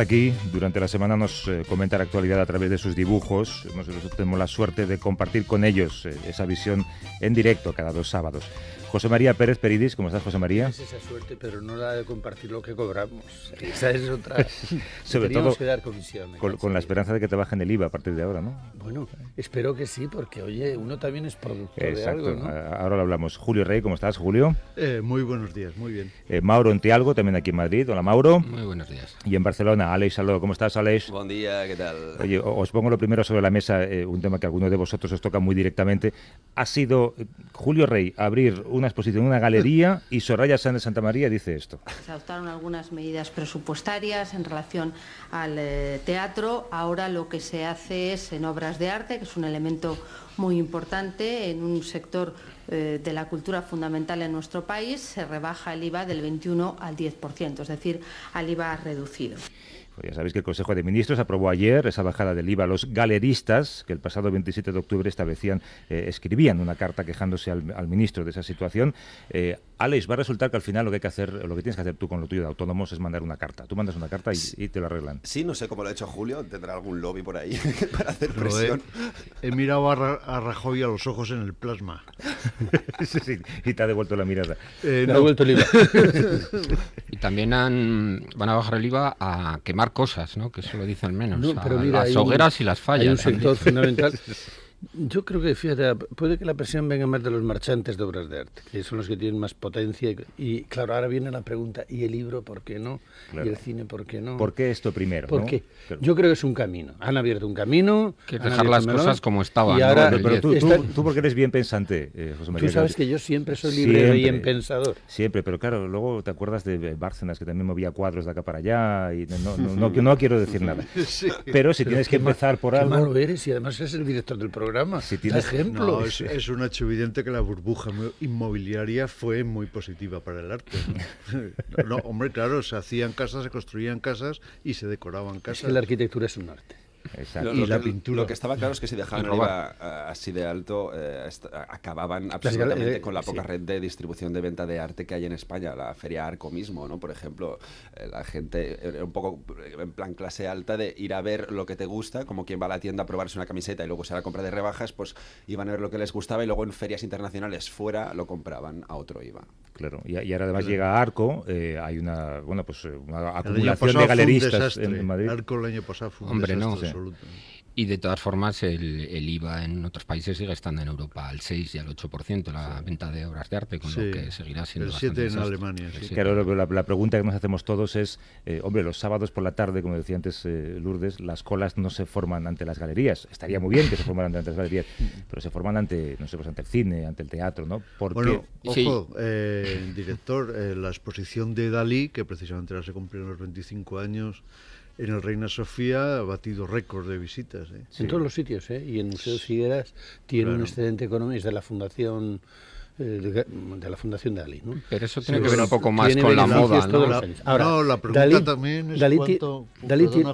Aquí durante la semana nos eh, comenta la actualidad a través de sus dibujos. Nosotros tenemos la suerte de compartir con ellos eh, esa visión en directo cada dos sábados. José María Pérez Peridis, ¿cómo estás, José María? Es esa suerte, pero no la de compartir lo que cobramos. Esa es otra. Sobre todo que dar con, la esperanza de que te bajen el IVA a partir de ahora, ¿no? Bueno, espero que sí, porque oye, uno también es productor de algo, ¿no? Ahora lo hablamos. Julio Rey, ¿cómo estás, Julio? Eh, muy buenos días, muy bien. Eh, Mauro Entialgo, también aquí en Madrid. Hola, Mauro. Muy buenos días. Y en Barcelona, Aleix Saló, ¿cómo estás, Aleix? Buen día, ¿qué tal? Oye, os pongo lo primero sobre la mesa, eh, un tema que a alguno de vosotros os toca muy directamente. Ha sido Julio Rey abrir una exposición, una galería y Soraya Sánchez Santa María dice esto. Se adoptaron algunas medidas presupuestarias en relación al eh, teatro. Ahora lo que se hace es en obras de arte, que es un elemento muy importante en un sector eh, de la cultura fundamental en nuestro país, se rebaja el IVA del 21 al 10%, es decir, al IVA reducido. Pues ya sabéis que el Consejo de Ministros aprobó ayer esa bajada del IVA a los galeristas, que el pasado 27 de octubre establecían, eh, escribían una carta quejándose al, ministro de esa situación. Eh, Alex, va a resultar que al final lo que hay que hacer, lo que tienes que hacer tú con lo tuyo de autónomos es mandar una carta. Tú mandas una carta y, te lo arreglan. Sí, no sé cómo lo ha hecho Julio, tendrá algún lobby por ahí para hacer presión. He, mirado a, Rajoy a los ojos en el plasma. y te ha devuelto la mirada. Eh, ha devuelto el IVA. y también van a bajar el IVA a quemar cosas, ¿no? Que eso lo dicen menos. las hogueras y las fallas. Hay un sector fundamental Yo creo que, fíjate, puede que la presión venga más de los marchantes de obras de arte, que son los que tienen más potencia. Y, claro, ahora viene la pregunta, ¿y el libro por qué no? ¿Y el cine por qué no? ¿Por qué esto primero? Porque yo creo que es un camino. Han abierto un camino. Que dejar las cosas como estaban. Y ahora, Pero tú, tú, porque eres bien pensante, eh, José María. Tú sabes que yo siempre soy libre y bien pensador. Siempre, pero claro, luego te acuerdas de Bárcenas, que también movía cuadros de acá para allá. Y no, no, no, quiero decir nada. Pero si tienes que empezar por algo. Malo eres y además eres el director del programa. Si tienes no, es, un hecho evidente que la burbuja inmobiliaria fue muy positiva para el arte. no, hombre, claro, se hacían casas, se construían casas y se decoraban casas. Es la arquitectura es un arte. Lo, y la que, pintura. Lo que estaba claro es que si dejaban el IVA eh, así de alto, eh, acababan absolutamente eh, con la poca red de distribución de venta de arte que hay en España. La Feria Arco mismo, ¿no? Por ejemplo, la gente un poco en plan clase alta de ir a ver lo que te gusta, como quien va a la tienda a probarse una camiseta y luego se la compra de rebajas, pues iban a ver lo que les gustaba y luego en ferias internacionales fuera lo compraban a otro IVA. Claro, y, ahora además llega Arco, hay una, bueno, pues una acumulación de galeristas en Madrid. Arco el año pasado fue un Hombre, desastre, no, y de todas formas, el, IVA en otros países sigue estando en Europa al 6 y al 8% la venta de obras de arte, con lo que seguirá siendo. El 7 en Alemania. Claro, la, pregunta que nos hacemos todos es: eh, hombre, los sábados por la tarde, como decía antes eh, Lourdes, las colas no se forman ante las galerías. Estaría muy bien que se formaran ante las galerías, pero se forman ante, no sé, pues ante el cine, ante el teatro, ¿no? Porque, bueno, ojo, eh, director, la exposición de Dalí, que precisamente ahora se cumplieron los 25 años en el Reina Sofía ha batido récord de visitas. ¿eh? En todos los sitios, ¿eh? y en Museo Figueras tiene un excedente económico, es de la Fundación eh, de, la Fundación de Ali. ¿no? Pero eso tiene que ver un poco más con la moda, ¿no? La, Ahora, no, la pregunta también es cuánto,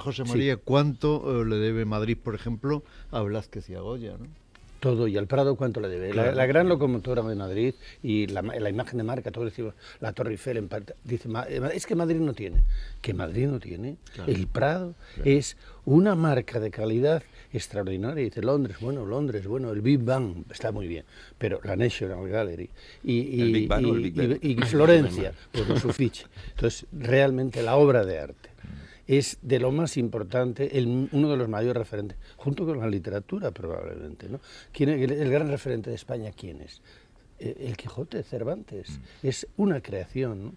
José María, ¿cuánto eh, le debe Madrid, por ejemplo, a Velázquez y a Goya? ¿no? Todo, y al Prado cuánto le debe. La, gran locomotora de Madrid y la, imagen de marca, todo decimos, la Torre Eiffel, en parte, dice, es que Madrid no tiene. Que Madrid no tiene. El Prado es una marca de calidad extraordinaria. Dice Londres, bueno, Londres, bueno, el Big Bang está muy bien, pero la National Gallery y, y, Florencia, pues su fiche. Entonces, realmente la obra de arte es de lo más importante, uno de los mayores referentes, junto con la literatura probablemente. ¿no? ¿Quién, el, el, gran referente de España, ¿quién es? Eh, el Quijote de Cervantes. Mm. Es una creación.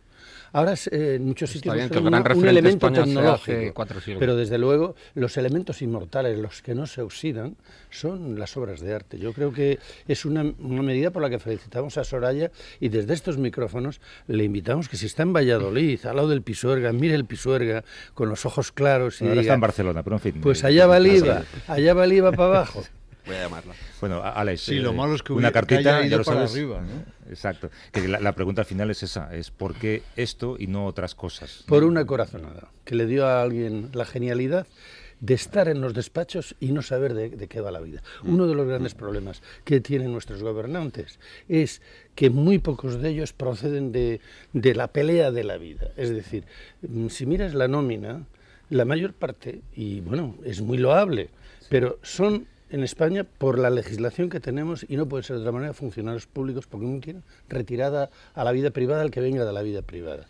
Ahora eh, en muchos sitios es un, elemento tecnológico, pero desde luego los elementos inmortales, los que no se oxidan, son las obras de arte. Yo creo que es una, medida por la que felicitamos a Soraya y desde estos micrófonos le invitamos que si está en Valladolid, al lado del Pisuerga, mire el Pisuerga con los ojos claros y Ahora está en Barcelona, pero en fin. Pues allá va el allá va el para abajo. Voy a llamarla. Bueno, Alex, sí, lo eh, malo es que una cartita, ya lo sabes. Arriba, ¿no? Exacto. Que la, pregunta al final es esa, es ¿por qué esto y no otras cosas? Por una corazonada, que le dio a alguien la genialidad de estar en los despachos y no saber de, qué va la vida. Mm. Uno de los grandes problemas que tienen nuestros gobernantes es que muy pocos de ellos proceden de, de la pelea de la vida. Es decir, mm, si miras la nómina, la mayor parte, y bueno, es muy loable, pero son en España por la legislación que tenemos y no puede ser de otra manera funcionarios públicos porque no tienen retirada a la vida privada el que venga de la vida privada.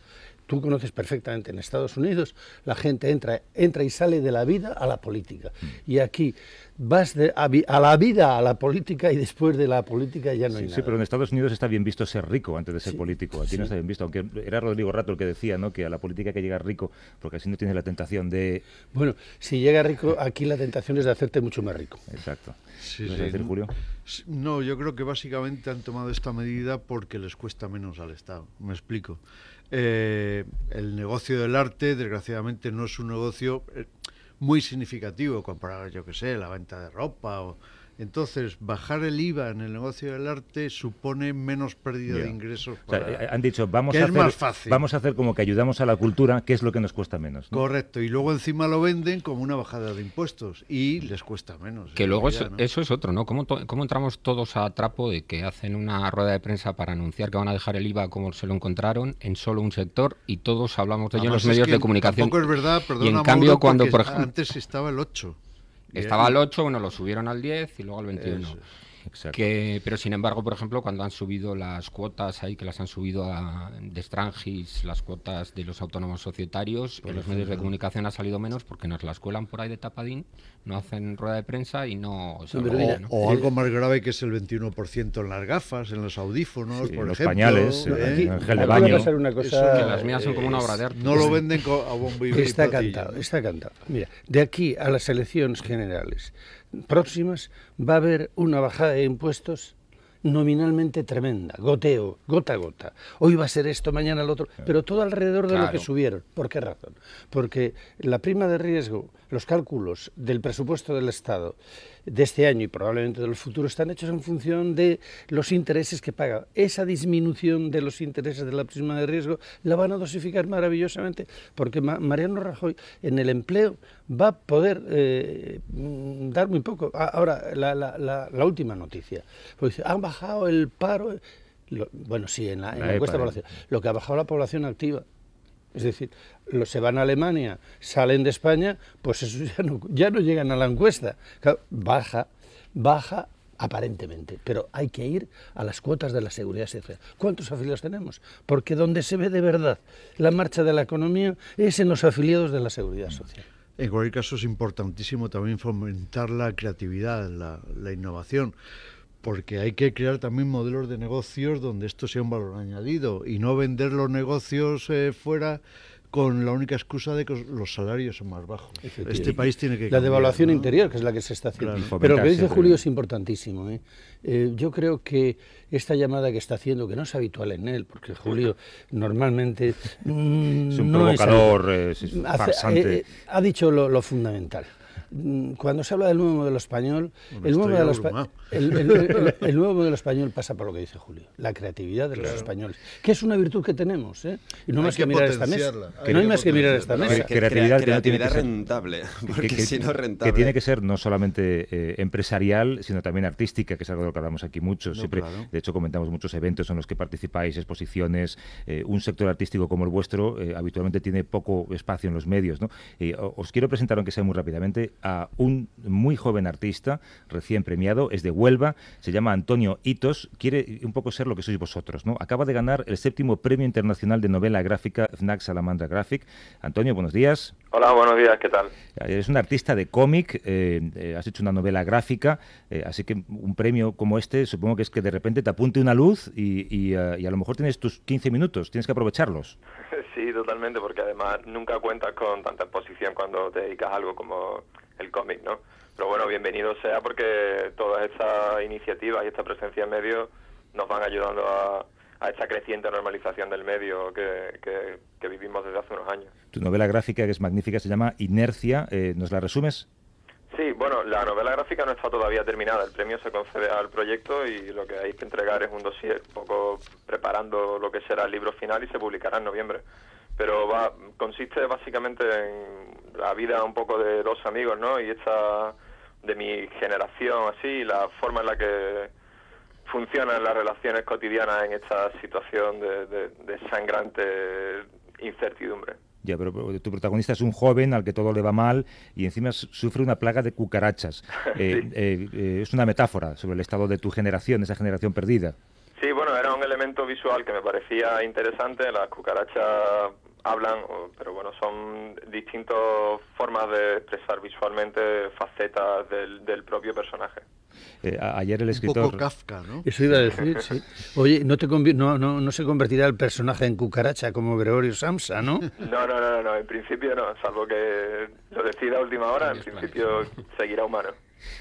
Tú conoces perfectamente en Estados Unidos la gente entra entra y sale de la vida a la política mm. y aquí vas de, a, la vida, a la política y después de la política ya no hay nada. Sí, pero en Estados Unidos está bien visto ser rico antes de ser político. Aquí no está bien visto, aunque era Rodrigo Rato el que decía ¿no? que a la política hay que llegar rico porque así no tienes la tentación de... Bueno, si llega rico, aquí la tentación es de hacerte mucho más rico. Exacto. Sí, decir, Julio? No, yo creo que básicamente han tomado esta medida porque les cuesta menos al Estado. Me explico. Eh, el negocio del arte, desgraciadamente, no es un negocio... Eh, muy significativo comparado, yo que sé, la venta de ropa o entonces, bajar el IVA en el negocio del arte supone menos pérdida de ingresos. Eh, han dicho, vamos a, hacer, vamos a hacer como que ayudamos a la cultura, que es lo que nos cuesta menos. Correcto, y luego encima lo venden como una bajada de impuestos y les cuesta menos. Que luego eso es otro, ¿no? ¿Cómo, ¿Cómo, entramos todos a trapo de que hacen una rueda de prensa para anunciar que van a dejar el IVA como se lo encontraron en solo un sector y todos hablamos de ello en los medios de comunicación? Tampoco es verdad, perdona, y en cambio, cuando por ejemplo, antes estaba el 8. Estaba al 8, bueno, lo subieron al 10 y luego al 21. Que, pero sin embargo, por ejemplo, cuando han subido las cuotas ahí, que las han subido a, de Strangis, las cuotas de los autónomos societarios, en los medios de comunicación ha salido menos porque nos las cuelan por ahí de tapadín, no hacen rueda de prensa y no se o, algo más grave que es el 21% en las gafas, en los audífonos, por en los pañales, ¿eh? en el gel de baño. Una cosa, que las mías son como una obra de arte. No lo venden a bombo y Está cantado, está cantado. Mira, de aquí a las elecciones generales próximas va a haber una bajada de impuestos nominalmente tremenda, goteo, gota a gota. Hoy va a ser esto, mañana el otro, pero todo alrededor de lo que subieron. ¿Por qué razón? Porque la prima de riesgo, los cálculos del presupuesto del Estado de este año y probablemente de los futuros están hechos en función de los intereses que paga. Esa disminución de los intereses de la prima de riesgo la van a dosificar maravillosamente porque Mariano Rajoy en el empleo va a poder eh, dar muy poco. Ahora, la, la, la, última noticia. Pues han bajado el paro. bueno, sí, en la, encuesta de población. Lo que ha bajado la población activa. Es decir, los se van a Alemania, salen de España, pues eso ya no, ya no llegan a la encuesta. baja, baja aparentemente, pero hay que ir a las cuotas de la seguridad social. ¿Cuántos afiliados tenemos? Porque donde se ve de verdad la marcha de la economía es en los afiliados de la seguridad social. En cualquier caso es importantísimo también fomentar la creatividad, la, la innovación porque hay que crear también modelos de negocios donde esto sea un valor añadido y no vender los negocios eh, fuera con la única excusa de que los salarios son más bajos. Este país tiene que... La devaluación interior, que es la que se está haciendo. Pero lo que dice Julio es importantísimo. ¿eh? ¿eh? yo creo que esta llamada que está haciendo, que no es habitual en él, porque Julio normalmente... es un mm, provocador es eh, farsante. Eh, ha dicho lo fundamental. Mm, cuando se habla del nuevo modelo español, el nuevo modelo, el, nuevo modelo, español pasa por lo que dice Julio, la creatividad de los españoles, que es una virtud que tenemos, ¿eh? y no hay más que, mirar esta mesa. Que no hay más que mirar esta mesa. creatividad, que tiene que rentable, porque si no rentable. Que tiene que ser no solamente eh, empresarial, sino también artística, que es algo de lo que hablamos aquí mucho. Siempre, De hecho, comentamos muchos eventos en los que participáis, exposiciones. Eh, un sector artístico como el vuestro habitualmente tiene poco espacio en los medios. ¿no? os quiero presentar, aunque sea muy rápidamente, a un muy joven artista, recién premiado, es de Huelva, se llama Antonio Hitos, quiere un poco ser lo que sois vosotros, ¿no? Acaba de ganar el séptimo Premio Internacional de Novela Gráfica FNAC Salamandra Graphic. Antonio, buenos días. Hola, buenos días, ¿qué tal? Eres un artista de cómic, eh, eh, has hecho una novela gráfica, eh, así que un premio como este supongo que es que de repente te apunte una luz y, y a lo mejor tienes tus 15 minutos, tienes que aprovecharlos. Sí, totalmente, porque además nunca cuentas con tanta exposición cuando te dedicas a algo como el cómic, ¿no? Pero bueno, bienvenido sea porque todas estas iniciativas y esta presencia en medio nos van ayudando a, esta creciente normalización del medio que, que, vivimos desde hace unos años. Tu novela gráfica, que es magnífica, se llama Inercia. Eh, ¿Nos la resumes? Sí, bueno, la novela gráfica no está todavía terminada. El premio se concede al proyecto y lo que hay que entregar es un dossier, un poco preparando lo que será el libro final y se publicará en noviembre. Pero va, consiste básicamente en la vida un poco de dos amigos, ¿no? Y esta de mi generación, así, la forma en la que funcionan las relaciones cotidianas en esta situación de sangrante incertidumbre. Ya, pero, tu protagonista es un joven al que todo le va mal y encima sufre una plaga de cucarachas. Eh, eh, eh, es una metáfora sobre el estado de tu generación, esa generación perdida. Sí, bueno, era un elemento visual que me parecía interesante. Las cucarachas hablan, pero bueno, son distintas formas de expresar visualmente facetas del propio personaje. Eh, ayer el escritor... Un poco Kafka, ¿no? Eso iba a decir, sí. Oye, ¿no, te no, no, no se convertirá el personaje en cucaracha como Gregorio Samsa, ¿no? No, no, no, no, en principio no, salvo que lo decida a última hora, en principio seguirá humano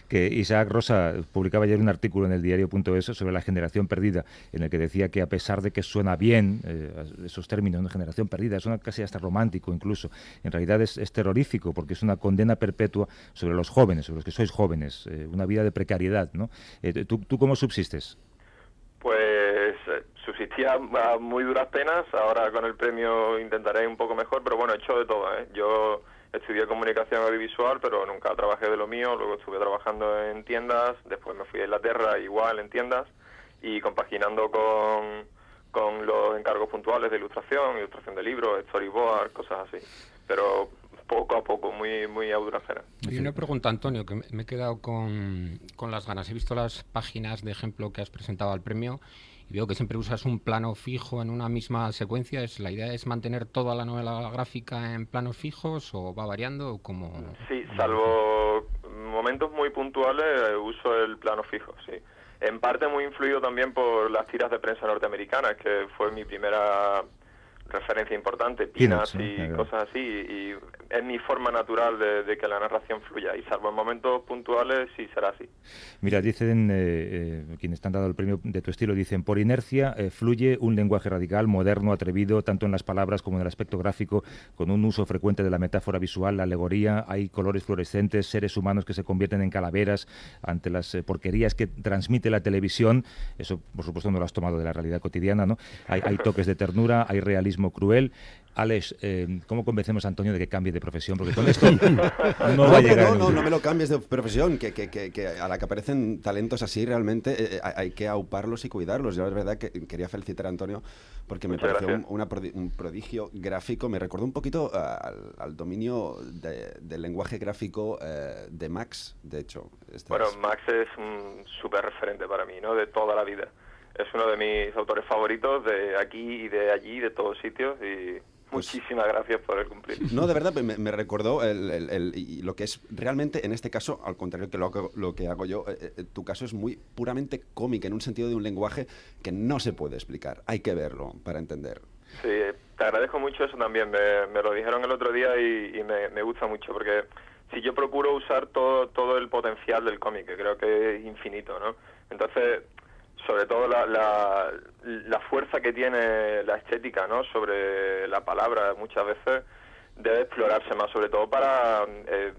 que Isaac Rosa publicaba ayer un artículo en el diario.es sobre la generación perdida, en el que decía que a pesar de que suena bien eh, esos términos, de generación perdida, suena casi hasta romántico incluso, en realidad es, terrorífico porque es una condena perpetua sobre los jóvenes, sobre los que sois jóvenes, eh, una vida de precariedad. ¿no? Eh, ¿tú, ¿Tú cómo subsistes? Pues subsistía a muy duras penas, ahora con el premio intentaré un poco mejor, pero bueno, he hecho de todo. Yo estudié comunicación audiovisual, pero nunca trabajé de lo mío. Luego estuve trabajando en tiendas, después me fui a Inglaterra igual en tiendas y compaginando con, con los encargos puntuales de ilustración, ilustración de libros, storyboard, cosas así. Pero poco a poco, muy, muy a dura Y una pregunta, Antonio, que me he quedado con, con las ganas. He visto las páginas de ejemplo que has presentado al premio y veo que siempre usas un plano fijo en una misma secuencia. ¿Es, ¿La idea es mantener toda la novela gráfica en planos fijos o va variando? Como... Sí, salvo momentos muy puntuales eh, uso el plano fijo, sí. En parte muy influido también por las tiras de prensa norteamericanas, que fue mi primera referencia importante, pinas y cosas así, y, es mi forma natural de, que la narración fluya, y salvo en momentos puntuales sí será así. Mira, dicen, eh, eh, quienes te han dado el premio de tu estilo, dicen, por inercia eh, fluye un lenguaje radical, moderno, atrevido, tanto en las palabras como en el aspecto gráfico, con un uso frecuente de la metáfora visual, la alegoría, hay colores fluorescentes, seres humanos que se convierten en calaveras ante las porquerías que transmite la televisión, eso por supuesto no lo has tomado de la realidad cotidiana, ¿no? Hay, hay toques de ternura, hay realismo cruel. Alex, eh, ¿cómo convencemos a Antonio de que cambie de profesión? Porque con esto no va a llegar. No, no, no me lo cambies de profesión, que, que, que, a la que aparecen talentos así realmente eh, eh, hay que auparlos y cuidarlos. Yo es verdad que quería felicitar a Antonio porque me pareció un, prodigio gráfico. Me recordó un poquito al, dominio del lenguaje gráfico de Max, de hecho. bueno, Max es un súper referente para mí, ¿no? De toda la vida es uno de mis autores favoritos de aquí y de allí, de todos sitios y pues muchísimas gracias por el cumplir. No, de verdad, me, recordó el, lo que es realmente, en este caso, al contrario que lo, lo que hago yo, eh, eh, tu caso es muy puramente cómico, en un sentido de un lenguaje que no se puede explicar. Hay que verlo para entender. Sí, te agradezco mucho eso también. Me, lo dijeron el otro día y, me, me, gusta mucho porque si yo procuro usar todo, todo el potencial del cómic, que creo que es infinito, ¿no? Entonces, sobre todo la, la, fuerza que tiene la estética ¿no? sobre la palabra muchas veces debe explorarse más, sobre todo para eh,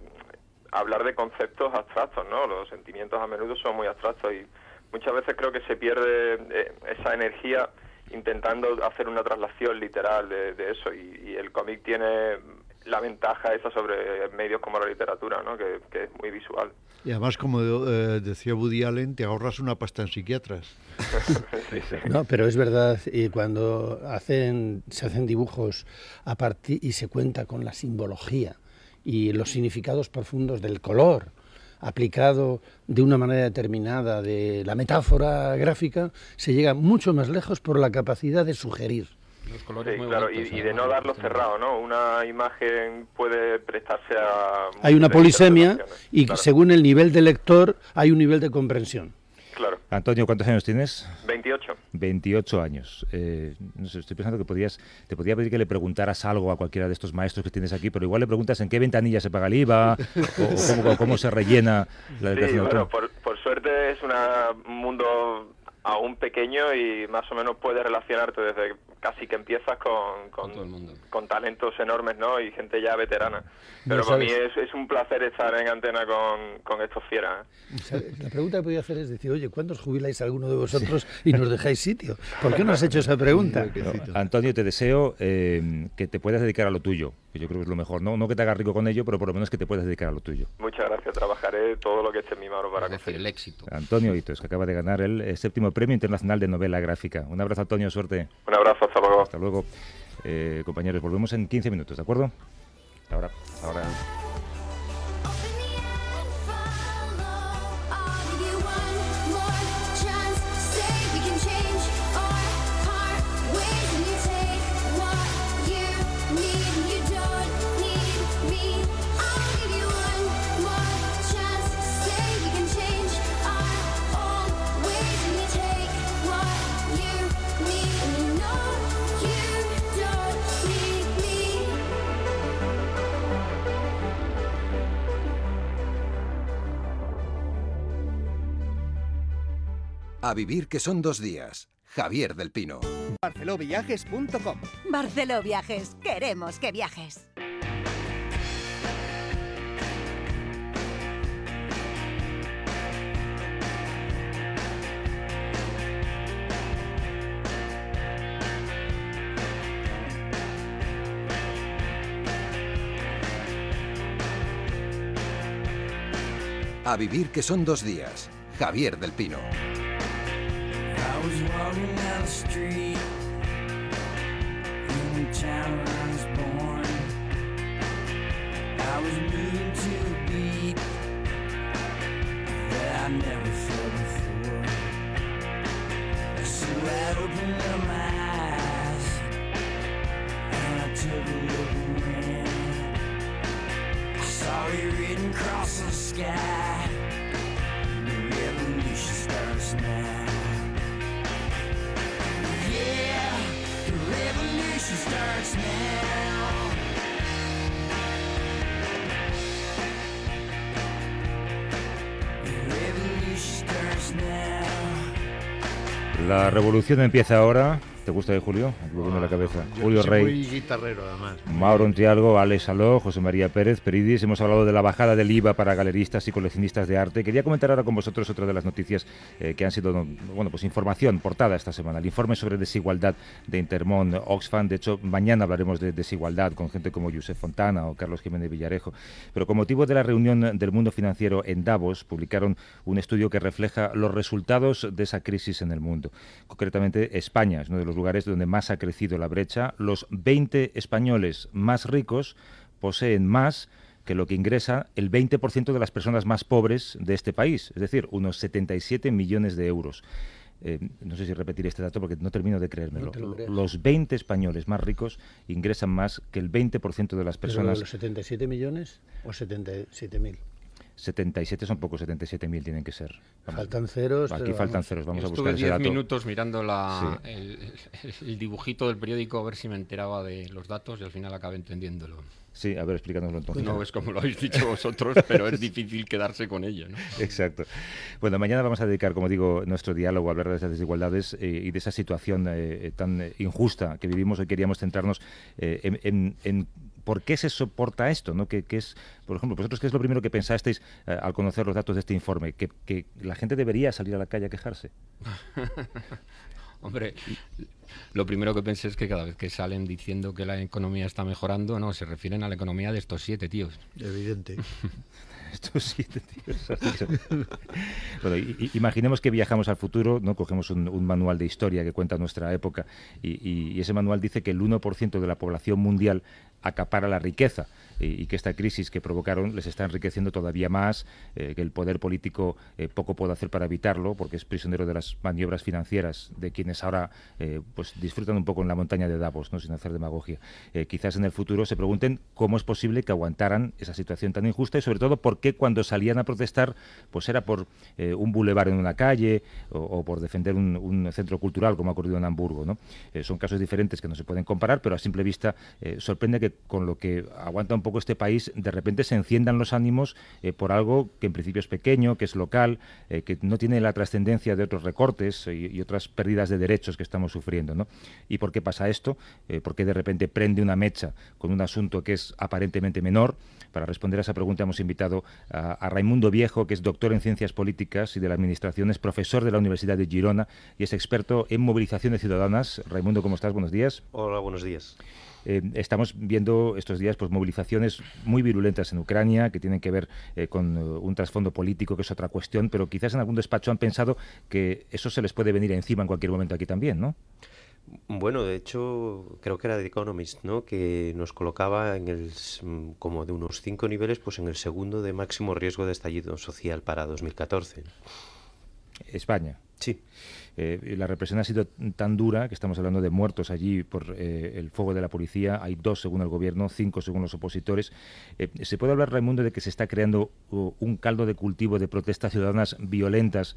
hablar de conceptos abstractos, ¿no? Los sentimientos a menudo son muy abstractos y muchas veces creo que se pierde eh, esa energía intentando hacer una traslación literal de, eso y, y el cómic tiene la ventaja esa sobre medios como la literatura, ¿no? que, es muy visual. Y además, como eh, decía Woody Allen, te ahorras una pasta en psiquiatras. No, pero es verdad, y cuando hacen, se hacen dibujos a partir y se cuenta con la simbología y los significados profundos del color aplicado de una manera determinada de la metáfora gráfica, se llega mucho más lejos por la capacidad de sugerir. Los colores sí, claro, y, de no darlo cerrado, ¿no? Una imagen puede prestarse a... Hay una polisemia y según el nivel de lector hay un nivel de comprensión. Antonio, ¿cuántos años tienes? 28. 28 años. Eh, no sé, estoy pensando que podías, te podría pedir que le preguntaras algo a cualquiera de estos maestros que tienes aquí, pero igual le preguntas en qué ventanilla se paga el IVA o, cómo, se rellena la declaración sí, bueno, por, por, suerte es un mundo aún pequeño y más o menos puedes relacionarte desde casi que empiezas con, con, talentos enormes ¿no? y gente ya veterana. Pero para mí es, es, un placer estar en antena con, con estos fieras. ¿eh? La pregunta que podía hacer es decir, oye, ¿cuándo os jubiláis alguno de vosotros y nos dejáis sitio? ¿Por qué no has hecho esa pregunta? Antonio, te deseo eh, que te puedas dedicar a lo tuyo, que yo creo que es lo mejor. No, no que te hagas rico con ello, pero por lo menos que te puedas dedicar a lo tuyo. Muchas gracias, trabajaré todo lo que esté en mi mano para conseguir el éxito. Antonio Hitos, que acaba de ganar el eh, séptimo Premio Internacional de Novela Gráfica. Un abrazo, Antonio, suerte. Un abrazo, hasta luego. Hasta luego. Eh, compañeros, volvemos en 15 minutos, ¿de acuerdo? Ahora, ahora. A vivir que son dos días. Javier del Pino. Barceloviajes.com Barceló Viajes. Queremos que viajes. A vivir que son dos días. Javier del Pino. Street in the town I was born. I was moving to beat that I never felt before. So I opened up my eyes and I took a look around. I saw it written across the sky. The revolution starts now. La revolución empieza ahora ¿Te gusta de Julio? la cabeza. Julio Rey. Muy guitarrero, además. Mauro Ontialgo, Alex Aló, José María Pérez, Peridis. Hemos hablado de la bajada del IVA para galeristas y coleccionistas de arte. Quería comentar ahora con vosotros otra de las noticias eh, que han sido, bueno, pues información portada esta semana. El informe sobre desigualdad de Intermón Oxfam. De hecho, mañana hablaremos de desigualdad con gente como Josep Fontana o Carlos Jiménez Villarejo. Pero con motivo de la reunión del mundo financiero en Davos, publicaron un estudio que refleja los resultados de esa crisis en el mundo. Concretamente, España es uno de los lugares donde más ha crecido la brecha. Los 20 españoles más ricos poseen más que lo que ingresa el 20% de las personas más pobres de este país, es decir, unos 77 millones de euros. Eh, no sé si repetir este dato porque no termino de creérmelo. los 20 españoles más ricos ingresan más que el 20% de las personas. ¿Los 77 millones o 77 mil? 77 son pocos, 77.000 tienen que ser. faltan ceros. Aquí faltan ceros, vamos a buscar ese dato. 10 minutos mirando la, el, dibujito del periódico a ver si me enteraba de los datos y al final acabé entendiéndolo. Sí, a ver, explícanoslo entonces. No es como lo habéis dicho vosotros, pero es difícil quedarse con ello. ¿no? Exacto. Bueno, mañana vamos a dedicar, como digo, nuestro diálogo a hablar de esas desigualdades eh, y de esa situación eh, tan injusta que vivimos. Hoy queríamos centrarnos eh, en, en ¿Por qué se soporta esto? ¿no? Que, es, por ejemplo, vosotros, ¿qué es lo primero que pensasteis eh, al conocer los datos de este informe? ¿Que, la gente debería salir a la calle a quejarse? Hombre, lo primero que pensé es que cada vez que salen diciendo que la economía está mejorando, no, se refieren a la economía de estos siete tíos. Evidente. estos siete tíos. bueno, imaginemos que viajamos al futuro, no cogemos un, manual de historia que cuenta nuestra época y, ese manual dice que el 1% de la población mundial acapara la riqueza y, que esta crisis que provocaron les está enriqueciendo todavía más, eh, que el poder político eh, poco puede hacer para evitarlo, porque es prisionero de las maniobras financieras de quienes ahora eh, pues disfrutan un poco en la montaña de Davos, ¿no? sin hacer demagogia. quizás en el futuro se pregunten cómo es posible que aguantaran esa situación tan injusta y sobre todo por qué cuando salían a protestar pues era por un bulevar en una calle o, por defender un, centro cultural como ha ocurrido en Hamburgo. ¿no? son casos diferentes que no se pueden comparar, pero a simple vista sorprende que con lo que aguanta un poco este país de repente se enciendan los ánimos eh, por algo que en principio es pequeño, que es local, eh, que no tiene la trascendencia de otros recortes y, otras pérdidas de derechos que estamos sufriendo. ¿no? ¿Y por qué pasa esto? Eh, ¿Por qué de repente prende una mecha con un asunto que es aparentemente menor? Para responder a esa pregunta hemos invitado a, a Raimundo Viejo, que es doctor en Ciencias Políticas y de la Administración, es profesor de la Universidad de Girona y es experto en movilizaciones ciudadanas. Raimundo, ¿cómo estás? Buenos días. Hola, buenos días. Eh, estamos viendo estos días pues, movilizaciones muy virulentas en Ucrania que tienen que ver eh, con eh, un trasfondo político, que es otra cuestión, pero quizás en algún despacho han pensado que eso se les puede venir encima en cualquier momento aquí también, ¿no? Bueno, de hecho, creo que era The Economist, ¿no? Que nos colocaba en el, mm, como de unos cinco niveles, pues en el segundo de máximo riesgo de estallido social para 2014. España. Sí. Eh, la represión ha sido tan dura que estamos hablando de muertos allí por eh, el fuego de la policía. Hay dos según el gobierno, cinco según los opositores. Eh, ¿Se puede hablar, Raimundo, de que se está creando uh, un caldo de cultivo de protestas ciudadanas violentas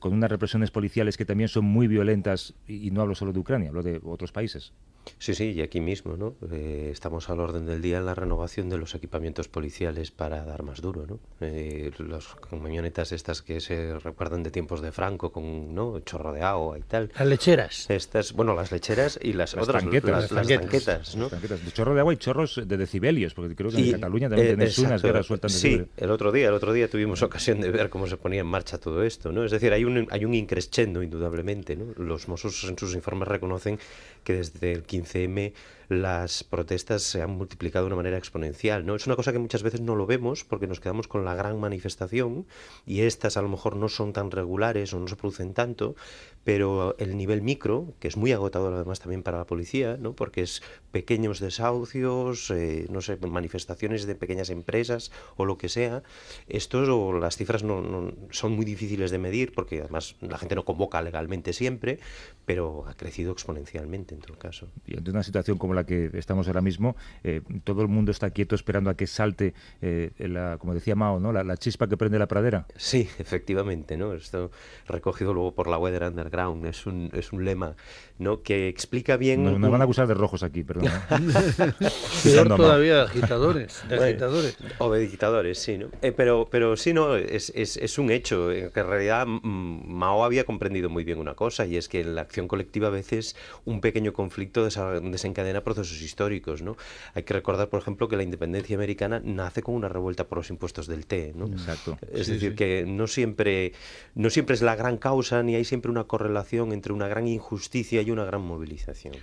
con unas represiones policiales que también son muy violentas? y no hablo solo de Ucrania, hablo de otros países. Sí, sí, y aquí mismo, ¿no? Eh, estamos al orden del día en la renovación de los equipamientos policiales para dar más duro, ¿no? Eh, los camionetas estas que se recuerdan de tiempos de Franco con, ¿no? Chorro de agua y tal. Las lecheras. Estas, bueno, las lecheras y las, otras, tanquetas, las, tanquetas, ¿no? De chorro de agua y chorros de decibelios, porque creo que en Cataluña también tenéis unas que ahora sueltan Sí, el otro día, el otro día tuvimos ocasión de ver cómo se ponía en marcha todo esto, ¿no? Es decir, hay un, hay un increscendo, indudablemente, ¿no? Los Mossos en sus informes reconocen que desde el 15M las protestas se han multiplicado de una manera exponencial. ¿no? Es una cosa que muchas veces no lo vemos porque nos quedamos con la gran manifestación y estas a lo mejor no son tan regulares o no se producen tanto, pero el nivel micro, que es muy agotador además también para la policía, ¿no? porque es pequeños desahucios, eh, no sé, manifestaciones de pequeñas empresas o lo que sea, estos o las cifras no, son muy difíciles de medir porque además la gente no convoca legalmente siempre, pero ha crecido exponencialmente en todo caso. Y ante una situación como la que estamos ahora mismo, eh, todo el mundo está quieto esperando a que salte, eh, la, como decía Mao, ¿no? La, chispa que prende la pradera. Sí, efectivamente, ¿no? Esto recogido luego por la Weather Underground, es un, es un lema ¿no? que explica bien... No, nos van a acusar de rojos aquí, perdón. Peor todavía de agitadores. De agitadores. O de agitadores, sí, ¿no? Eh, pero, pero sí, no, es, es, es un hecho, que en realidad Mao había comprendido muy bien una cosa, y es que en la acción colectiva a veces un pequeño conflicto desencadena procesos históricos, ¿no? Hay que recordar, por ejemplo, que la independencia americana nace con una revuelta por los impuestos del té, ¿no? Exacto. Es decir, que no siempre, no siempre es la gran causa, ni hay siempre una correlación entre una gran injusticia y una gran movilización.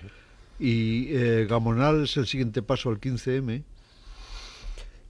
Y eh, Gamonal es el siguiente paso al 15M.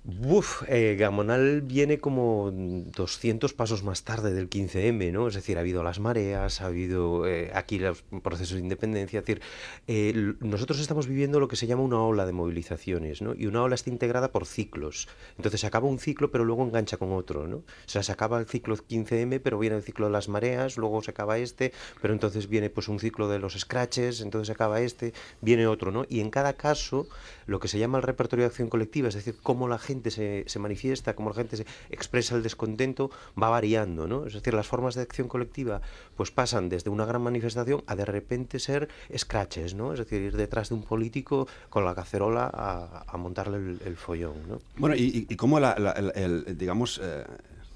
Uf, eh, Gamonal viene como 200 pasos más tarde del 15M, ¿no? Es decir, ha habido las mareas, ha habido eh, aquí los procesos de independencia. Es decir, eh, nosotros estamos viviendo lo que se llama una ola de movilizaciones, ¿no? Y una ola está integrada por ciclos. Entonces se acaba un ciclo, pero luego engancha con otro, ¿no? O sea, se acaba el ciclo 15M, pero viene el ciclo de las mareas, luego se acaba este, pero entonces viene pues un ciclo de los scratches, entonces se acaba este, viene otro, ¿no? Y en cada caso, lo que se llama el repertorio de acción colectiva, es decir, cómo la gente se, manifiesta, cómo la gente se expresa el descontento, va variando, ¿no? Es decir, las formas de acción colectiva pues pasan desde una gran manifestación a de repente ser scratches, ¿no? Es decir, ir detrás de un político con la cacerola a, montarle el, follón, ¿no? Bueno, y, cómo la, digamos... Eh,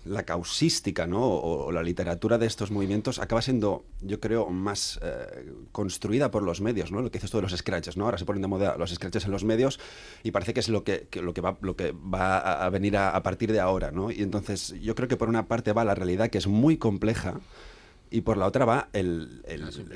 la causística ¿no? o, la literatura de estos movimientos acaba siendo, yo creo, más eh, construida por los medios, ¿no? Lo que dices tú de los scratches, ¿no? Ahora se ponen de moda los scratches en los medios y parece que es lo que, lo que, va, lo que va a venir a, partir de ahora, ¿no? Y entonces yo creo que por una parte va la realidad que es muy compleja y por la otra va el,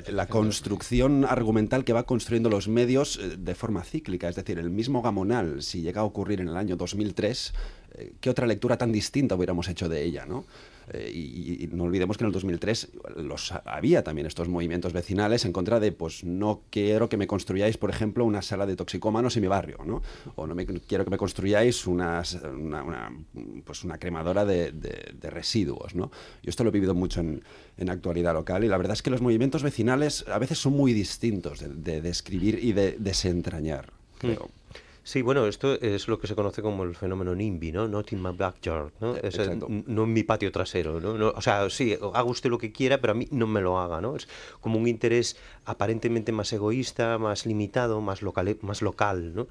la construcción argumental que va construyendo los medios eh, de forma cíclica. Es decir, el mismo Gamonal, si llega a ocurrir en el año 2003, eh, ¿qué otra lectura tan distinta hubiéramos hecho de ella? ¿no? Eh, y, no olvidemos que en el 2003 los, había también estos movimientos vecinales en contra de, pues no quiero que me construyáis, por ejemplo, una sala de toxicómanos en mi barrio, ¿no? O no me, quiero que me construyáis una, una, pues una cremadora de, residuos, ¿no? Yo esto lo he vivido mucho en, en, actualidad local y la verdad es que los movimientos vecinales a veces son muy distintos de, describir y de desentrañar, hmm. creo. Sí, bueno, esto es lo que se conoce como el fenómeno NIMBY, ¿no? Not in my backyard, ¿no? Eh, es no en mi patio trasero, ¿no? O sea, sí, haga usted lo que quiera, pero a mí no me lo haga, ¿no? Es como un interés aparentemente más egoísta, más limitado, más local, más local, ¿no?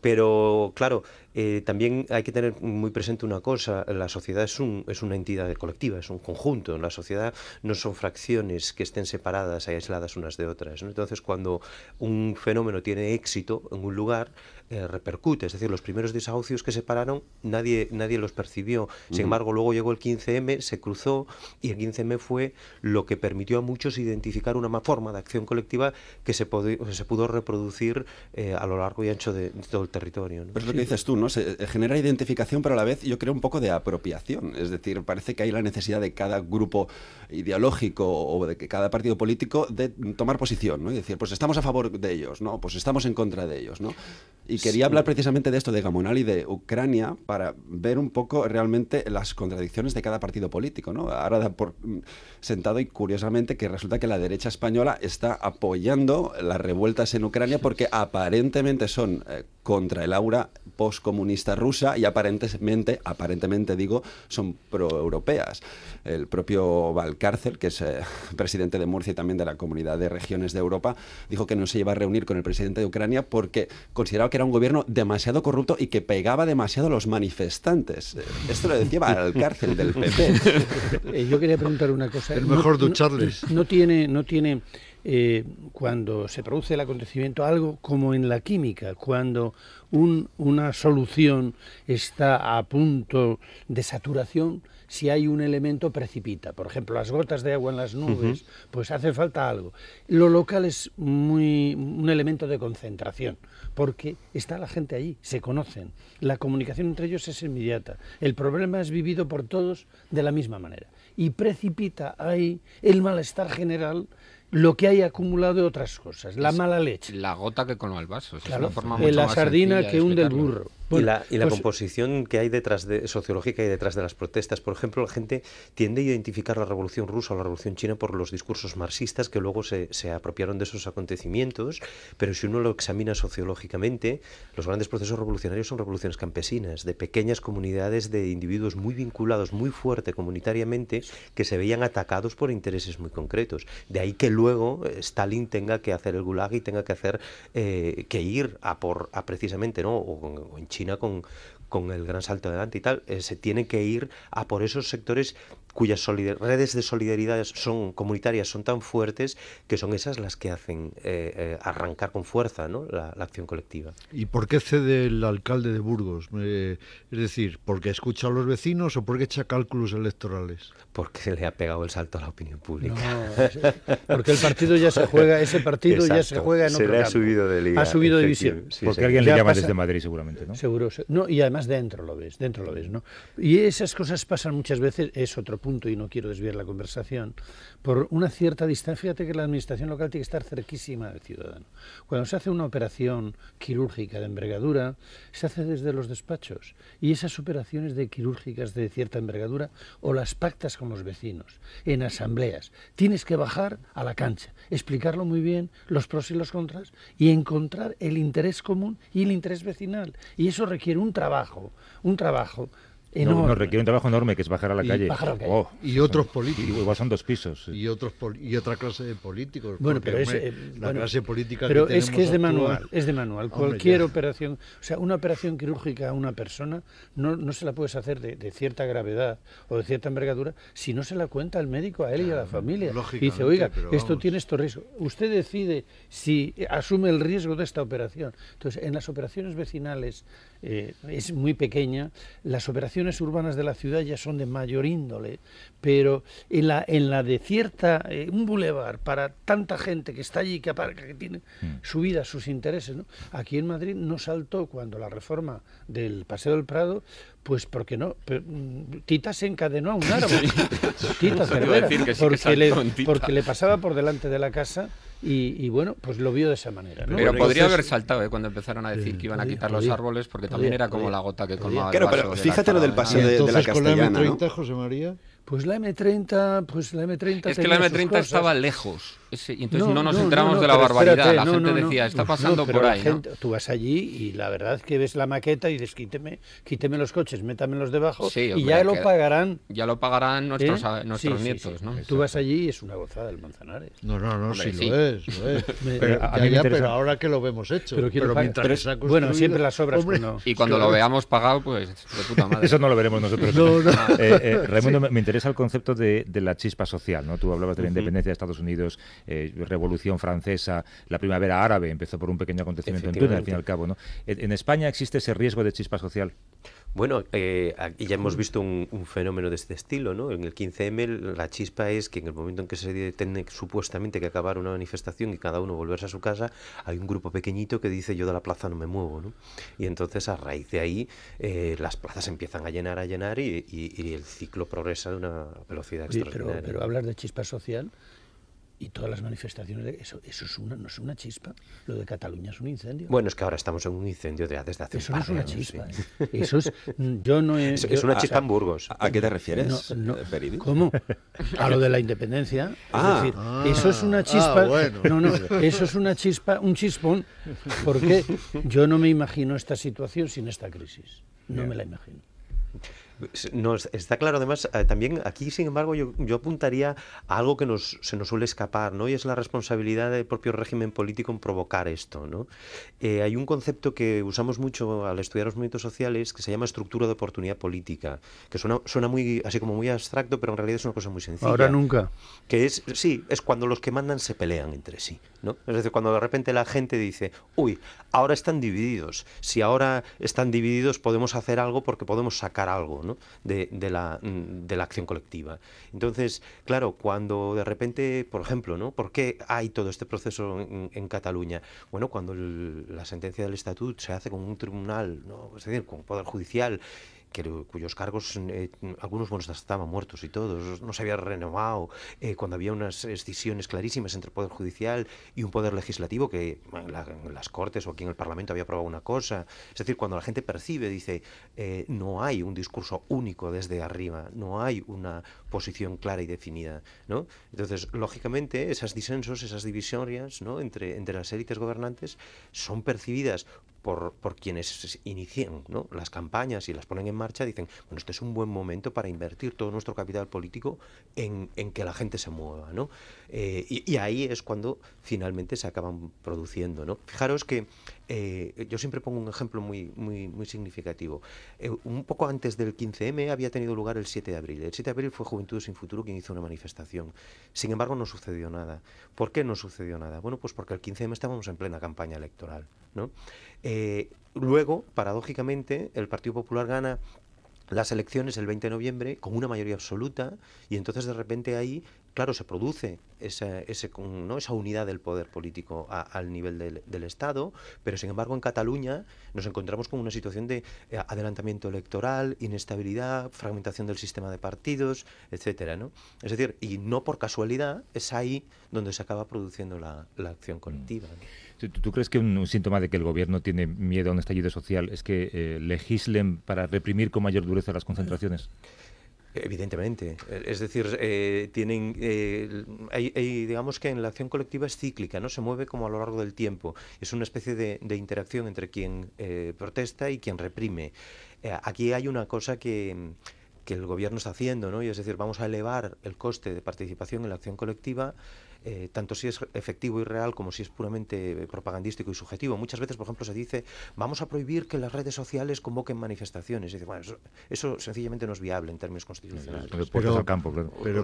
Pero claro, eh, también hay que tener muy presente una cosa, la sociedad es, un, es una entidad colectiva, es un conjunto, la sociedad no son fracciones que estén separadas, aisladas unas de otras. Entonces, cuando un fenómeno tiene éxito en un lugar, eh, repercute, es decir, los primeros desahucios que se pararon nadie, nadie los percibió. Sin embargo, luego llegó el 15M, se cruzó y el 15M fue lo que permitió a muchos identificar una forma de acción colectiva que se, se pudo reproducir eh, a lo largo y ancho de, todo el territorio. Lo que dices tú, ¿no? Se eh, genera identificación, pero a la vez yo creo un poco de apropiación. Es decir, parece que hay la necesidad de cada grupo ideológico o de que cada partido político de tomar posición, ¿no? Y decir, pues estamos a favor de ellos, ¿no? Pues estamos en contra de ellos, ¿no? Y quería hablar precisamente de esto, de Gamonal y de Ucrania, para ver un poco realmente las contradicciones de cada partido político. ¿no? Ahora da por mm, sentado y curiosamente que resulta que la derecha española está apoyando las revueltas en Ucrania porque aparentemente son eh, contra el aura postcomunista rusa y aparentemente, aparentemente digo, son proeuropeas. El propio Valcárcel, que es eh, presidente de Murcia y también de la Comunidad de Regiones de Europa, dijo que no se iba a reunir con el presidente de Ucrania porque consideraba que era un gobierno demasiado corrupto y que pegaba demasiado a los manifestantes. Eh, esto lo decía Valcárcel del PP. Eh, yo quería preguntar una cosa. Es mejor ducharles. no tiene, no tiene eh, cuando se produce el acontecimiento, algo como en la química, cuando una solución está a punto de saturación, si hay un elemento precipita. Por ejemplo, las gotas de agua en las nubes, pues hace falta algo. Lo local es muy un elemento de concentración, porque está la gente allí, se conocen. La comunicación entre ellos es inmediata. El problema es vivido por todos de la misma manera. Y precipita ahí el malestar general lo que hay acumulado de otras cosas, la mala leche. La gota que colma el vaso. es una forma mucho la sardina que hunde el burro y la, y la pues composición que hay detrás de, sociológica y detrás de las protestas. Por ejemplo, la gente tiende a identificar la revolución rusa o la revolución china por los discursos marxistas que luego se, se apropiaron de esos acontecimientos, pero si uno lo examina sociológicamente, los grandes procesos revolucionarios son revoluciones campesinas, de pequeñas comunidades de individuos muy vinculados, muy fuerte comunitariamente, que se veían atacados por intereses muy concretos. De ahí que luego eh, Stalin tenga que hacer el gulag y tenga que hacer eh, que ir a por a precisamente no o en China con, con el gran salto adelante y tal, eh, se tiene que ir a por esos sectores cuyas redes de solidaridad son comunitarias son tan fuertes que son esas las que hacen eh, eh, arrancar con fuerza ¿no? la, acción colectiva. ¿Y por qué cede el alcalde de Burgos? es decir, ¿porque escucha a los vecinos o porque echa cálculos electorales? Porque le ha pegado el salto a la opinión pública. porque el partido ya se juega, ese partido ya se juega en otro Se le ha subido de liga. Ha subido de división. porque alguien le llama desde Madrid seguramente, ¿no? Seguro. No, y además dentro lo ves, dentro lo ves, ¿no? Y esas cosas pasan muchas veces, es otro punto y no quiero desviar la conversación, por una cierta distancia. Fíjate que la administración local tiene que estar cerquísima del ciudadano. Cuando se hace una operación quirúrgica de envergadura, se hace desde los despachos. Y esas operaciones de quirúrgicas de cierta envergadura o las pactas con los vecinos, en asambleas. Tienes que bajar a la cancha, explicarlo muy bien, los pros y los contras, y encontrar el interés común y el interés vecinal. Y eso requiere un trabajo, un trabajo no, requiere un trabajo enorme que es bajar a la calle. Oh, y otros políticos. igual son dos pisos. Y otros y otra clase de políticos. Bueno, pero es, eh, la clase política Pero es que es de manual, es de manual. Cualquier operación, o sea, una operación quirúrgica a una persona no, no se la puedes hacer de, cierta gravedad o de cierta envergadura si no se la cuenta el médico a él y a la familia. Y dice, oiga, esto tiene estos riesgos. Usted decide si asume el riesgo de esta operación. Entonces, en las operaciones vecinales eh, es muy pequeña. Las operaciones urbanas de la ciudad ya son de mayor índole, pero en la, en la de cierta, eh, un bulevar para tanta gente que está allí, que aparca, que tiene mm. su vida, sus intereses, ¿no? aquí en Madrid no saltó cuando la reforma del Paseo del Prado pues porque no, mm, Tita se encadenó a un árbol. Tita Cervera, porque, le, porque le pasaba por delante de la casa y, bueno, pues lo vio de esa manera. Pero podría haber saltado ¿eh? cuando empezaron a decir que iban a quitar los árboles, porque también era como la gota que colmaba Claro, pero fíjate lo del paseo de, la Castellana. Con la M30, José María? Pues la M30, pues la M30 Es que la M30 estaba lejos. Y entonces no, nos enteramos de la barbaridad. la gente decía, está pasando por ahí. tú vas allí y la verdad es que ves la maqueta y dices, quíteme, quíteme los coches, métamelos debajo y ya lo pagarán. Ya lo pagarán nuestros, ¿Eh? nuestros nietos, ¿no? Tú vas allí y es una gozada el Manzanares. No, no, no, sí, lo es, lo es. pero, ahora que lo vemos hecho. Pero, mientras Bueno, siempre las obras. y cuando lo veamos pagado, pues de puta madre. Eso no lo veremos nosotros. No, no. Eh, eh, Raimundo, me interesa el concepto de, la chispa social, ¿no? Tú hablabas de la independencia de Estados Unidos, eh, Revolución Francesa, la primavera árabe empezó por un pequeño acontecimiento en Túnez, al fin y al cabo, ¿no? ¿En España existe ese riesgo de chispa social? Bueno, eh, aquí ya hemos visto un, fenómeno de este estilo, ¿no? En el 15M la chispa es que en el momento en que se tiene supuestamente que acabar una manifestación y cada uno volverse a su casa, hay un grupo pequeñito que dice yo de la plaza no me muevo, ¿no? Y entonces a raíz de ahí eh, las plazas empiezan a llenar, a llenar y, el ciclo progresa de una velocidad extraordinaria. Pero, pero hablar de chispa social y todas las manifestaciones, eso, eso es una, no es una chispa. Lo de Cataluña es un incendio. Bueno, es que ahora estamos en un incendio de, desde hace Eso no es una chispa. ¿eh? Eso es, yo no es, es una chispa en Burgos. ¿A, qué te refieres, no, eh, ¿Cómo? A lo de la independencia. Ah, es decir, ah, eso es una chispa. Ah, no, no, eso es una chispa, un chispón, porque yo no me imagino esta situación sin esta crisis. No me la imagino. No, está claro, además, eh, también aquí, sin embargo, yo, apuntaría a algo que nos, se nos suele escapar, ¿no? Y es la responsabilidad del propio régimen político en provocar esto, ¿no? Eh, hay un concepto que usamos mucho al estudiar los movimientos sociales que se llama estructura de oportunidad política, que suena, suena muy, así como muy abstracto, pero en realidad es una cosa muy sencilla. Ahora nunca. Que es, sí, es cuando los que mandan se pelean entre sí, ¿no? Es decir, cuando de repente la gente dice, uy, ahora están divididos, si ahora están divididos podemos hacer algo porque podemos sacar algo, ¿no? De, la, mm, de, la, acción colectiva. Entonces, claro, cuando de repente, por ejemplo, ¿no? ¿por qué hay todo este proceso en, Cataluña? Bueno, cuando la sentencia del estatut se hace con un tribunal, ¿no? es decir, con un poder judicial, cuyos cargos, eh, algunos buenos estaban muertos y todos, no se había renovado, eh, cuando había unas escisiones clarísimas entre el Poder Judicial y un Poder Legislativo que en, las Cortes o aquí en el Parlamento había aprobado una cosa. Es decir, cuando la gente percibe, dice, eh, no hay un discurso único desde arriba, no hay una posición clara y definida. ¿no? Entonces, lógicamente, esas disensos, esas divisiones ¿no? entre, entre las élites gobernantes son percibidas por, por quienes inician las campañas y las ponen en marcha, dicen, bueno, este es un buen momento para invertir todo nuestro capital político en, en que la gente se mueva. ¿no? Eh, y, ahí es cuando finalmente se acaban produciendo. ¿no? Fijaros que eh, yo siempre pongo un ejemplo muy, muy, significativo. Eh, un poco antes del 15M había tenido lugar el 7 de abril. El 7 de abril fue Juventud Sin Futuro quien hizo una manifestación. Sin embargo, no sucedió nada. ¿Por qué no sucedió nada? Bueno, pues porque el 15M estábamos en plena campaña electoral. Eh, luego, paradójicamente, el Partido Popular gana las elecciones el 20 de noviembre con una mayoría absoluta y entonces de repente ahí claro, se produce esa, ese, ¿no? esa unidad del poder político al nivel del, Estado, pero sin embargo en Cataluña nos encontramos con una situación de eh, adelantamiento electoral, inestabilidad, fragmentación del sistema de partidos, etcétera, ¿no? Es decir, y no por casualidad es ahí donde se acaba produciendo la, acción colectiva. ¿Tú, crees que un, síntoma de que el gobierno tiene miedo a un estallido social es que eh, legislen para reprimir con mayor dureza las concentraciones? Evidentemente, es decir, eh, tienen, eh, digamos que en la acción colectiva es cíclica, no se mueve como a lo largo del tiempo, es una especie de, interacción entre quien eh, protesta y quien reprime. aquí hay una cosa que, que, el gobierno está haciendo, ¿no? y es decir, vamos a elevar el coste de participación en la acción colectiva eh, tanto si es efectivo y real como si es puramente propagandístico y subjetivo. Muchas veces, por ejemplo, se dice, vamos a prohibir que las redes sociales convoquen manifestaciones. Y dice, bueno, eso, sencillamente no es viable en términos constitucionales. Pero, campo,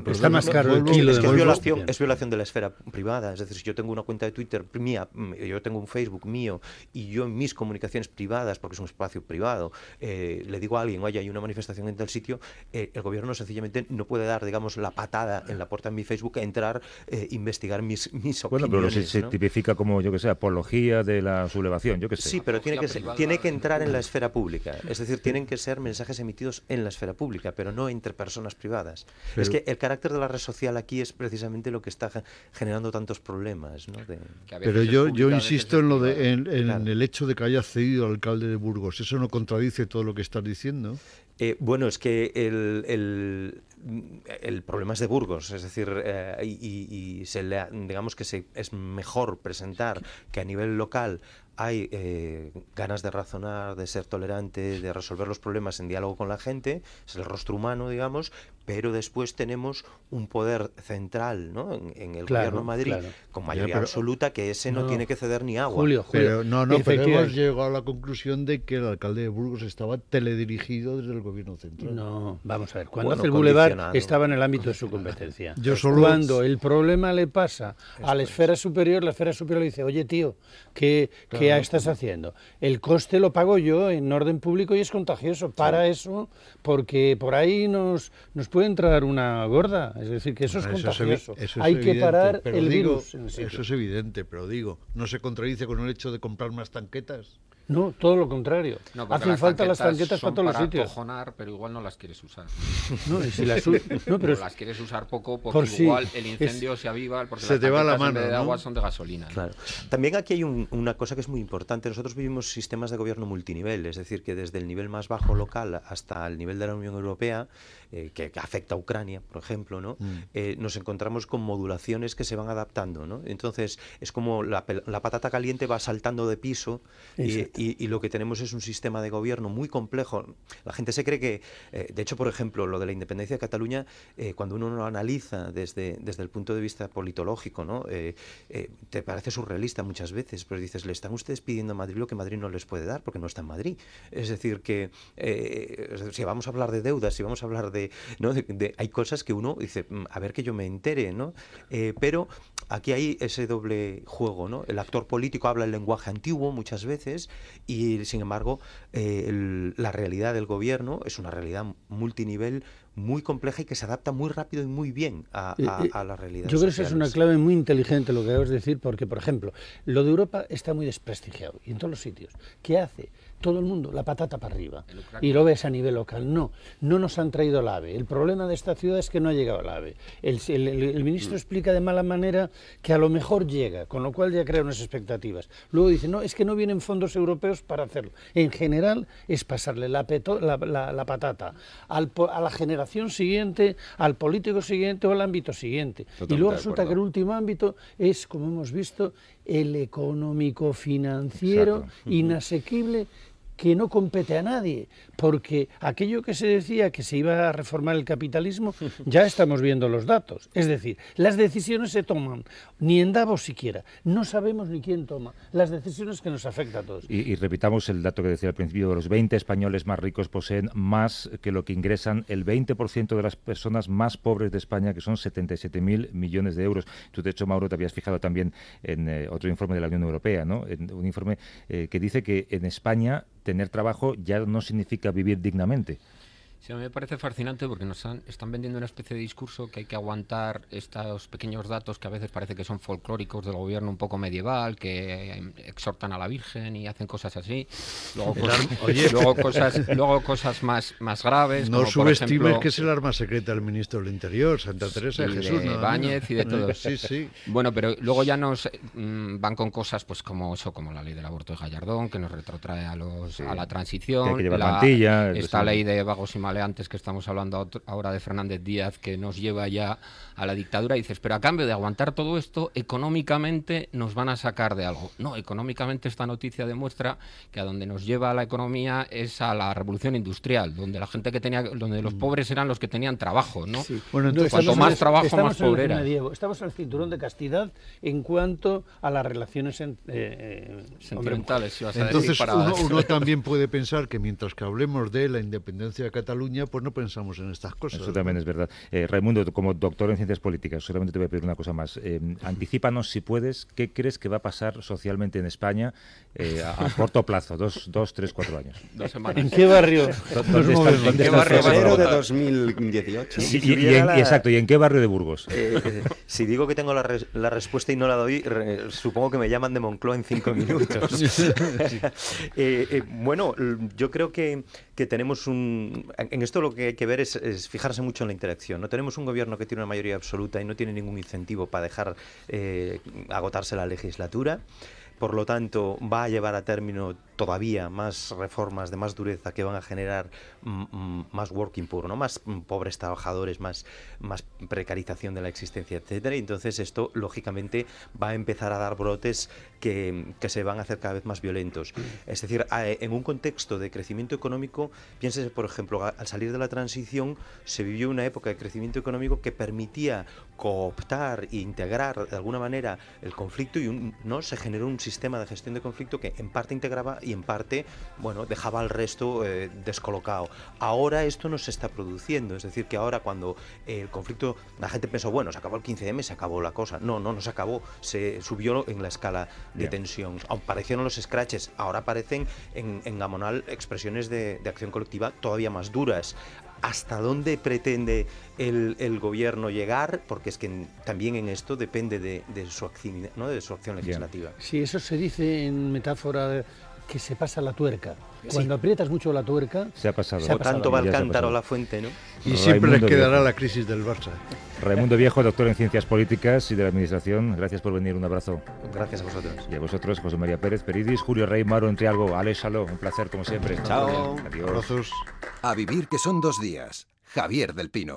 está más caro el kilo es, violación, es violación de la esfera privada. Es decir, si yo tengo una cuenta de Twitter mía, mm, yo tengo un Facebook mío y yo en mis comunicaciones privadas, porque es un espacio privado, eh, le digo a alguien, oye, hay una manifestación en tal sitio, eh, el gobierno sencillamente no puede dar, digamos, la patada en la puerta de mi Facebook a entrar, eh, investigar mis, mis opiniones. Bueno, pero se, tipifica como, yo que sé, apología de la sublevación, yo que sé. Sí, pero tiene que, tiene que entrar en la esfera pública. Es decir, tienen que ser mensajes emitidos en la esfera pública, pero no entre personas privadas. es que el carácter de la red social aquí es precisamente lo que está generando tantos problemas. ¿no? pero yo, yo insisto en, lo de, en, el hecho de que haya cedido al alcalde de Burgos. ¿Eso no contradice todo lo que estás diciendo? Eh, bueno, es que el, el, el, problema es de Burgos, es decir, eh, y, se le, digamos que se, es mejor presentar que a nivel local hay eh, ganas de razonar, de ser tolerante, de resolver los problemas en diálogo con la gente, es el rostro humano, digamos, pero después tenemos un poder central ¿no? en, el gobierno de Madrid con mayoría absoluta que ese no, tiene que ceder ni agua. Julio, Pero no, no, pero hemos llegado a la conclusión de que el alcalde de Burgos estaba teledirigido desde el gobierno central. No, vamos a ver, cuando hace el Boulevard estaba en el ámbito de su competencia. Yo solo... Cuando el problema le pasa a la esfera superior, la esfera superior le dice, oye tío, ¿qué, ¿qué estás haciendo? El coste lo pago yo en orden público y es contagioso. Para eso, porque por ahí nos, nos puede entrar una gorda. Es decir, que eso es contagioso. Hay que parar el virus. eso es evidente, pero digo, ¿no se contradice con el hecho de comprar más tanquetas? No, todo lo contrario. Hacen falta las tanquetas para todos los sitios. Cojonar, pero igual no las quieres usar. No, y si las, no, pero las quieres usar poco porque igual el incendio se aviva porque se las te va la mano, de agua son de gasolina. Claro. También aquí hay una cosa que es muy importante. Nosotros vivimos sistemas de gobierno multinivel, es decir, que desde el nivel más bajo local hasta el nivel de la Unión Europea eh, que, afecta a Ucrania, por ejemplo, ¿no? Mm. Eh, nos encontramos con modulaciones que se van adaptando. ¿no? Entonces, es como la, patata caliente va saltando de piso y, lo que tenemos es un sistema de gobierno muy complejo. La gente se cree que, eh, de hecho, por ejemplo, lo de la independencia de Cataluña, cuando uno lo analiza desde, desde el punto de vista politológico, ¿no? te parece surrealista muchas veces, pero dices, le están ustedes pidiendo a Madrid lo que Madrid no les puede dar porque no está en Madrid. Es decir, que si vamos a hablar de deudas, si vamos a hablar de ¿no? hay cosas que uno dice, mm, a ver que yo me entere, ¿no? Eh, pero aquí hay ese doble juego, ¿no? El actor político habla el lenguaje antiguo muchas veces y, sin embargo, eh, la realidad del gobierno es una realidad multinivel muy compleja y que se adapta muy rápido y muy bien a, a, la realidad. Yo creo que es una clave muy inteligente lo que acabas de decir, porque, por ejemplo, lo de Europa está muy desprestigiado y en todos los sitios. ¿Qué hace? Todo el mundo, la patata para arriba. Y lo ves a nivel local. No, no nos han traído el AVE. El problema de esta ciudad es que no ha llegado el AVE. El, ministro mm. explica de mala manera que a lo mejor llega, con lo cual ya crea unas expectativas. Luego dice, no, es que no vienen fondos europeos para hacerlo. En general es pasarle la, la, patata al, a la generación siguiente, al político siguiente o al ámbito siguiente. y luego resulta que el último ámbito es, como hemos visto, el económico financiero inasequible que no compete a nadie, porque aquello que se decía que se iba a reformar el capitalismo, ya estamos viendo los datos. Es decir, las decisiones se toman, ni en Davos siquiera, no sabemos ni quién toma, las decisiones que nos afectan a todos. Y, repitamos el dato que decía al principio, los 20 españoles más ricos poseen más que lo que ingresan el 20% de las personas más pobres de España, que son 77.000 millones de euros. Tú, de hecho, Mauro, te habías fijado también en eh, otro informe de la Unión Europea, ¿no? En un informe eh, que dice que en España tener trabajo ya no significa vivir dignamente. Sí, a mí me parece fascinante porque nos están vendiendo una especie de discurso que hay que aguantar estos pequeños datos que a veces parece que son folclóricos del gobierno un poco medieval, que exhortan a la Virgen y hacen cosas así. Luego, cosas, luego cosas, más, más graves. No subestimes que es el arma secreta del ministro del Interior, Santa Teresa de Jesús. De Báñez y de todo Sí, sí. Bueno, pero luego ya nos mm, van con cosas pues como eso, como la ley del aborto de Gallardón, que nos retrotrae a, los, a la transición. Que la, esta ley de vagos y maleantes que estamos hablando ahora de Fernández Díaz, que nos lleva ya a la dictadura, dices, pero a cambio de aguantar todo esto, económicamente nos van a sacar de algo. No, económicamente esta noticia demuestra que a donde nos lleva la economía es a la revolución industrial, donde la gente que tenía, donde los mm. pobres eran los que tenían trabajo, ¿no? Bueno, entonces, cuanto más trabajo, más pobreza. Estamos en el cinturón de castidad en cuanto a las relaciones en, eh, sentimentales. entonces uno, también puede pensar que mientras que hablemos de la independencia de Cataluña, pues no pensamos en estas cosas. Eso también es verdad. Eh, Raimundo, como doctor en ciencias políticas, solamente te voy a pedir una cosa más. Eh, anticípanos, si puedes, qué crees que va a pasar socialmente en España eh, a, corto plazo, dos, dos, tres, cuatro años. Dos semanas. ¿En qué barrio? ¿Dónde está, ¿En qué barrio? de 2018. Exacto, ¿y en qué barrio de Burgos? Eh, si digo que tengo la, la, respuesta y no la doy, supongo que me llaman de Moncloa en cinco minutos. bueno, yo creo que, que tenemos un... En esto lo que hay que ver es, fijarse mucho en la interacción. No tenemos un gobierno que tiene una mayoría absoluta y no tiene ningún incentivo para dejar eh, agotarse la legislatura. Por lo tanto, va a llevar a término todavía más reformas de más dureza que van a generar más working poor, ¿no? más pobres trabajadores, más, más precarización de la existencia, etcétera. Y entonces esto, lógicamente, va a empezar a dar brotes que, que, se van a hacer cada vez más violentos. Es decir, en un contexto de crecimiento económico, piénsese, por ejemplo, al salir de la transición, se vivió una época de crecimiento económico que permitía cooptar e integrar de alguna manera el conflicto y ¿no? se generó un sistema de gestión de conflicto que en parte integraba y en parte, bueno, dejaba al resto eh, descolocado. Ahora esto no se está produciendo, es decir, que ahora cuando el conflicto, la gente pensó, bueno, se acabó el 15M, se acabó la cosa. No, no, no se acabó, se subió en la escala de tensión. Aparecieron los scratches, ahora aparecen en, en Gamonal expresiones de, de acción colectiva todavía más duras hasta dónde pretende el, gobierno llegar, porque es que también en esto depende de, su, acción, ¿no? de su acción legislativa. Sí, eso se dice en metáfora que se pasa la tuerca. Cuando aprietas mucho la tuerca, se ha pasado. Se tanto va el cántaro la fuente, ¿no? Y siempre les quedará la crisis del Barça. Raimundo Viejo, doctor en Ciencias Políticas y de la Administración, gracias por venir, un abrazo. Gracias a vosotros. Y a vosotros, José María Pérez Peridis, Julio Rey, Maro Entrialgo, Alex Saló, un placer como siempre. Chao. Adiós. A vivir que son dos días. Javier del Pino.